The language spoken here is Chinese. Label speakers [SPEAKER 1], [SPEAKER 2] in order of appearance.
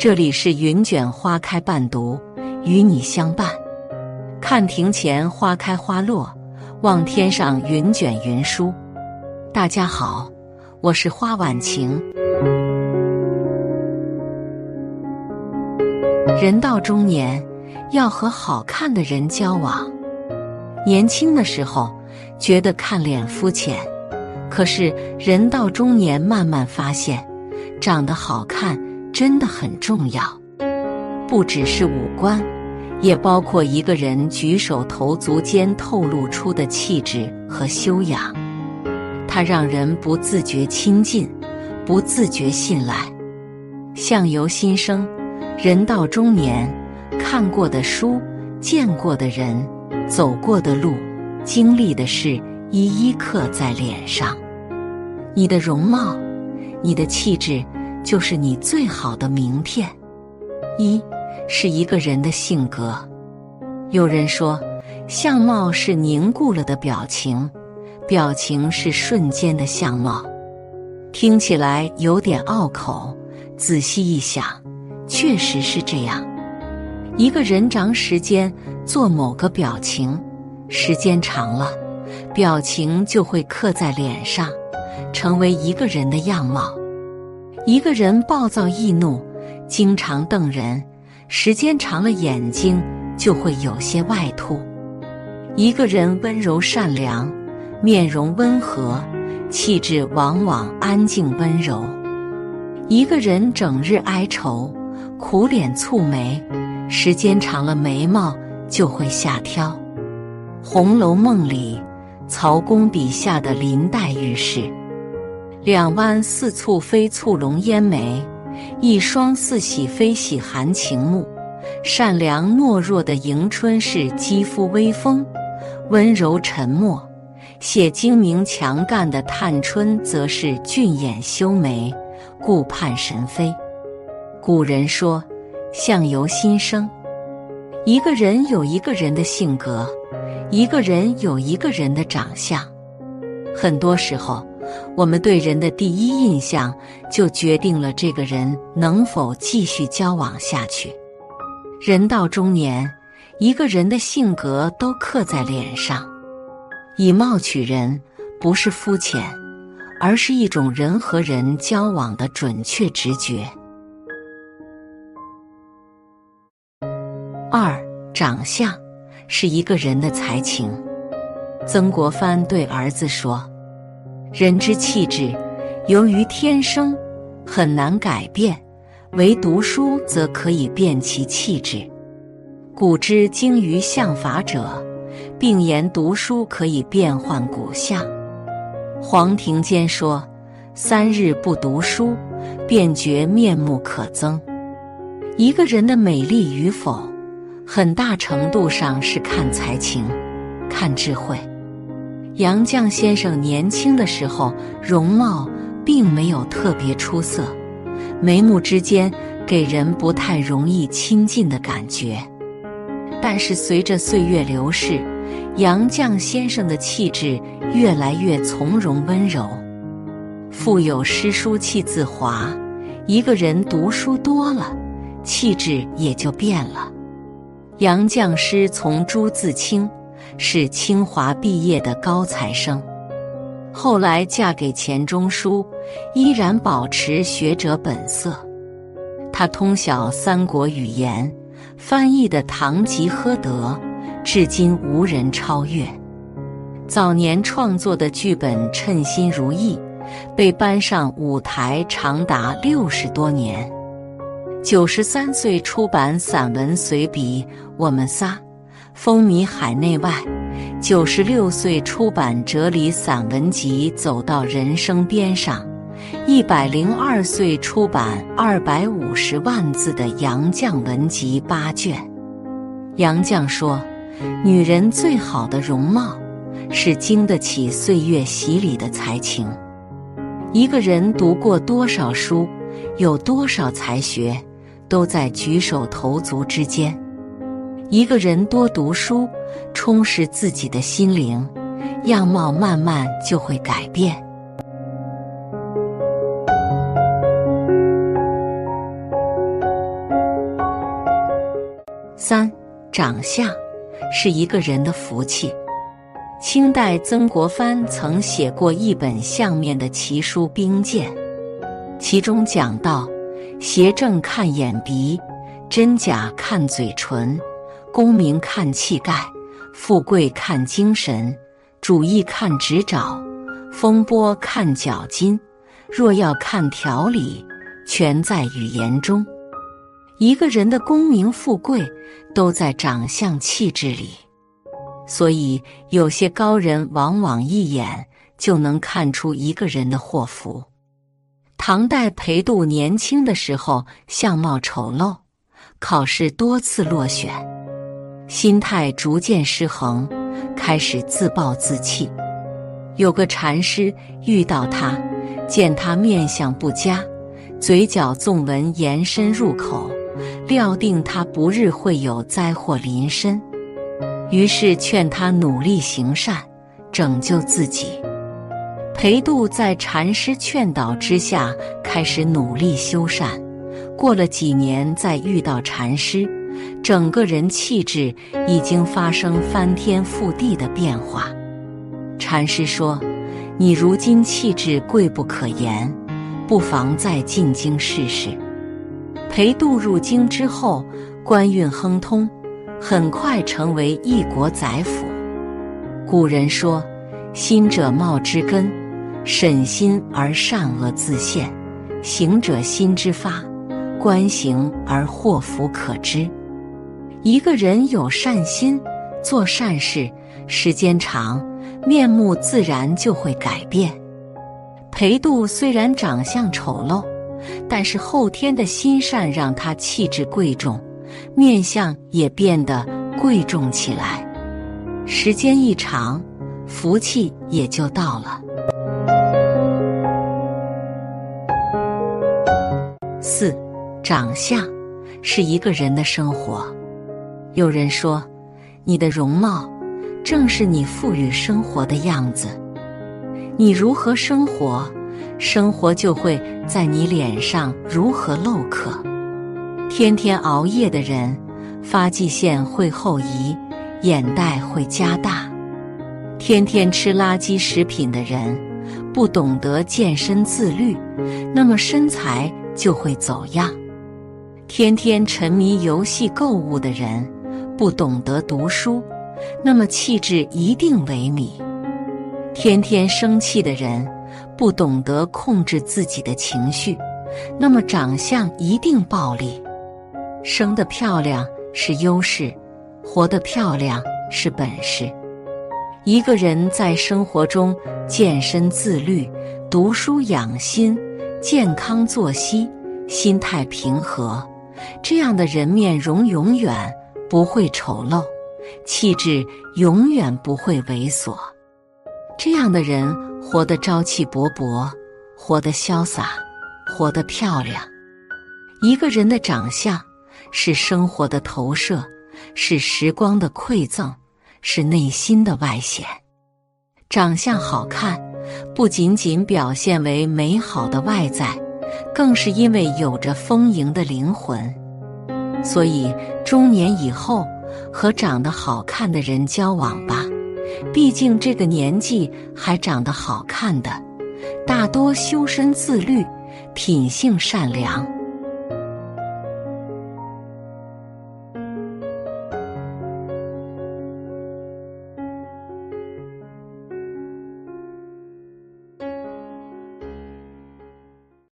[SPEAKER 1] 这里是云卷花开伴读，与你相伴。看庭前花开花落，望天上云卷云舒。大家好，我是花晚晴。人到中年，要和好看的人交往。年轻的时候觉得看脸肤浅，可是人到中年，慢慢发现长得好看。真的很重要，不只是五官，也包括一个人举手投足间透露出的气质和修养。它让人不自觉亲近，不自觉信赖。相由心生，人到中年，看过的书、见过的人、走过的路、经历的事，一一刻在脸上。你的容貌，你的气质。就是你最好的名片。一是一个人的性格。有人说，相貌是凝固了的表情，表情是瞬间的相貌。听起来有点拗口，仔细一想，确实是这样。一个人长时间做某个表情，时间长了，表情就会刻在脸上，成为一个人的样貌。一个人暴躁易怒，经常瞪人，时间长了眼睛就会有些外凸；一个人温柔善良，面容温和，气质往往安静温柔；一个人整日哀愁，苦脸蹙眉，时间长了眉毛就会下挑。《红楼梦》里，曹公笔下的林黛玉是。两弯似蹙非蹙龙烟眉，一双似喜非喜含情目。善良懦弱的迎春是肌肤微风，温柔沉默；写精明强干的探春则是俊眼修眉，顾盼神飞。古人说：“相由心生。”一个人有一个人的性格，一个人有一个人的长相。很多时候。我们对人的第一印象，就决定了这个人能否继续交往下去。人到中年，一个人的性格都刻在脸上。以貌取人，不是肤浅，而是一种人和人交往的准确直觉。二，长相是一个人的才情。曾国藩对儿子说。人之气质，由于天生，很难改变；唯读书则可以变其气质。古之精于相法者，并言读书可以变换骨相。黄庭坚说：“三日不读书，便觉面目可憎。”一个人的美丽与否，很大程度上是看才情，看智慧。杨绛先生年轻的时候，容貌并没有特别出色，眉目之间给人不太容易亲近的感觉。但是随着岁月流逝，杨绛先生的气质越来越从容温柔。腹有诗书气自华，一个人读书多了，气质也就变了。杨绛师从朱自清。是清华毕业的高材生，后来嫁给钱钟书，依然保持学者本色。他通晓三国语言，翻译的《堂吉诃德》，至今无人超越。早年创作的剧本《称心如意》，被搬上舞台长达六十多年。九十三岁出版散文随笔《我们仨》。风靡海内外，九十六岁出版哲理散文集《走到人生边上》，一百零二岁出版二百五十万字的杨绛文集八卷。杨绛说：“女人最好的容貌，是经得起岁月洗礼的才情。一个人读过多少书，有多少才学，都在举手投足之间。”一个人多读书，充实自己的心灵，样貌慢慢就会改变。三，长相是一个人的福气。清代曾国藩曾写过一本相面的奇书《兵鉴》，其中讲到：邪正看眼鼻，真假看嘴唇，功名看气概，富贵看精神，主义看指爪，风波看脚筋。若要看条理，全在语言中。一个人的功名富贵都在长相气质里，所以有些高人往往一眼就能看出一个人的祸福。唐代裴度年轻的时候相貌丑陋，考试多次落选，心态逐渐失衡，开始自暴自弃。有个禅师遇到他，见他面相不佳，嘴角纵纹延伸入口。料定他不日会有灾祸临身，于是劝他努力行善，拯救自己。裴度在禅师劝导之下，开始努力修善。过了几年，再遇到禅师，整个人气质已经发生翻天覆地的变化。禅师说：“你如今气质贵不可言，不妨再进京试试。”裴度入京之后，官运亨通，很快成为一国宰辅。古人说：“心者貌之根，审心而善恶自现；行者心之发，观行而祸福可知。”一个人有善心，做善事，时间长，面目自然就会改变。裴度虽然长相丑陋。但是后天的心善让他气质贵重，面相也变得贵重起来。时间一长，福气也就到了。四，长相是一个人的生活。有人说，你的容貌正是你赋予生活的样子。你如何生活？生活就会在你脸上如何露刻。天天熬夜的人，发际线会后移，眼袋会加大；天天吃垃圾食品的人，不懂得健身自律，那么身材就会走样；天天沉迷游戏购物的人，不懂得读书，那么气质一定萎靡；天天生气的人。不懂得控制自己的情绪，那么长相一定暴力。生得漂亮是优势，活得漂亮是本事。一个人在生活中健身自律、读书养心、健康作息、心态平和，这样的人面容永远不会丑陋，气质永远不会猥琐。这样的人。活得朝气勃勃，活得潇洒，活得漂亮。一个人的长相是生活的投射，是时光的馈赠，是内心的外显。长相好看，不仅仅表现为美好的外在，更是因为有着丰盈的灵魂。所以，中年以后和长得好看的人交往吧。毕竟这个年纪还长得好看的，大多修身自律，品性善良。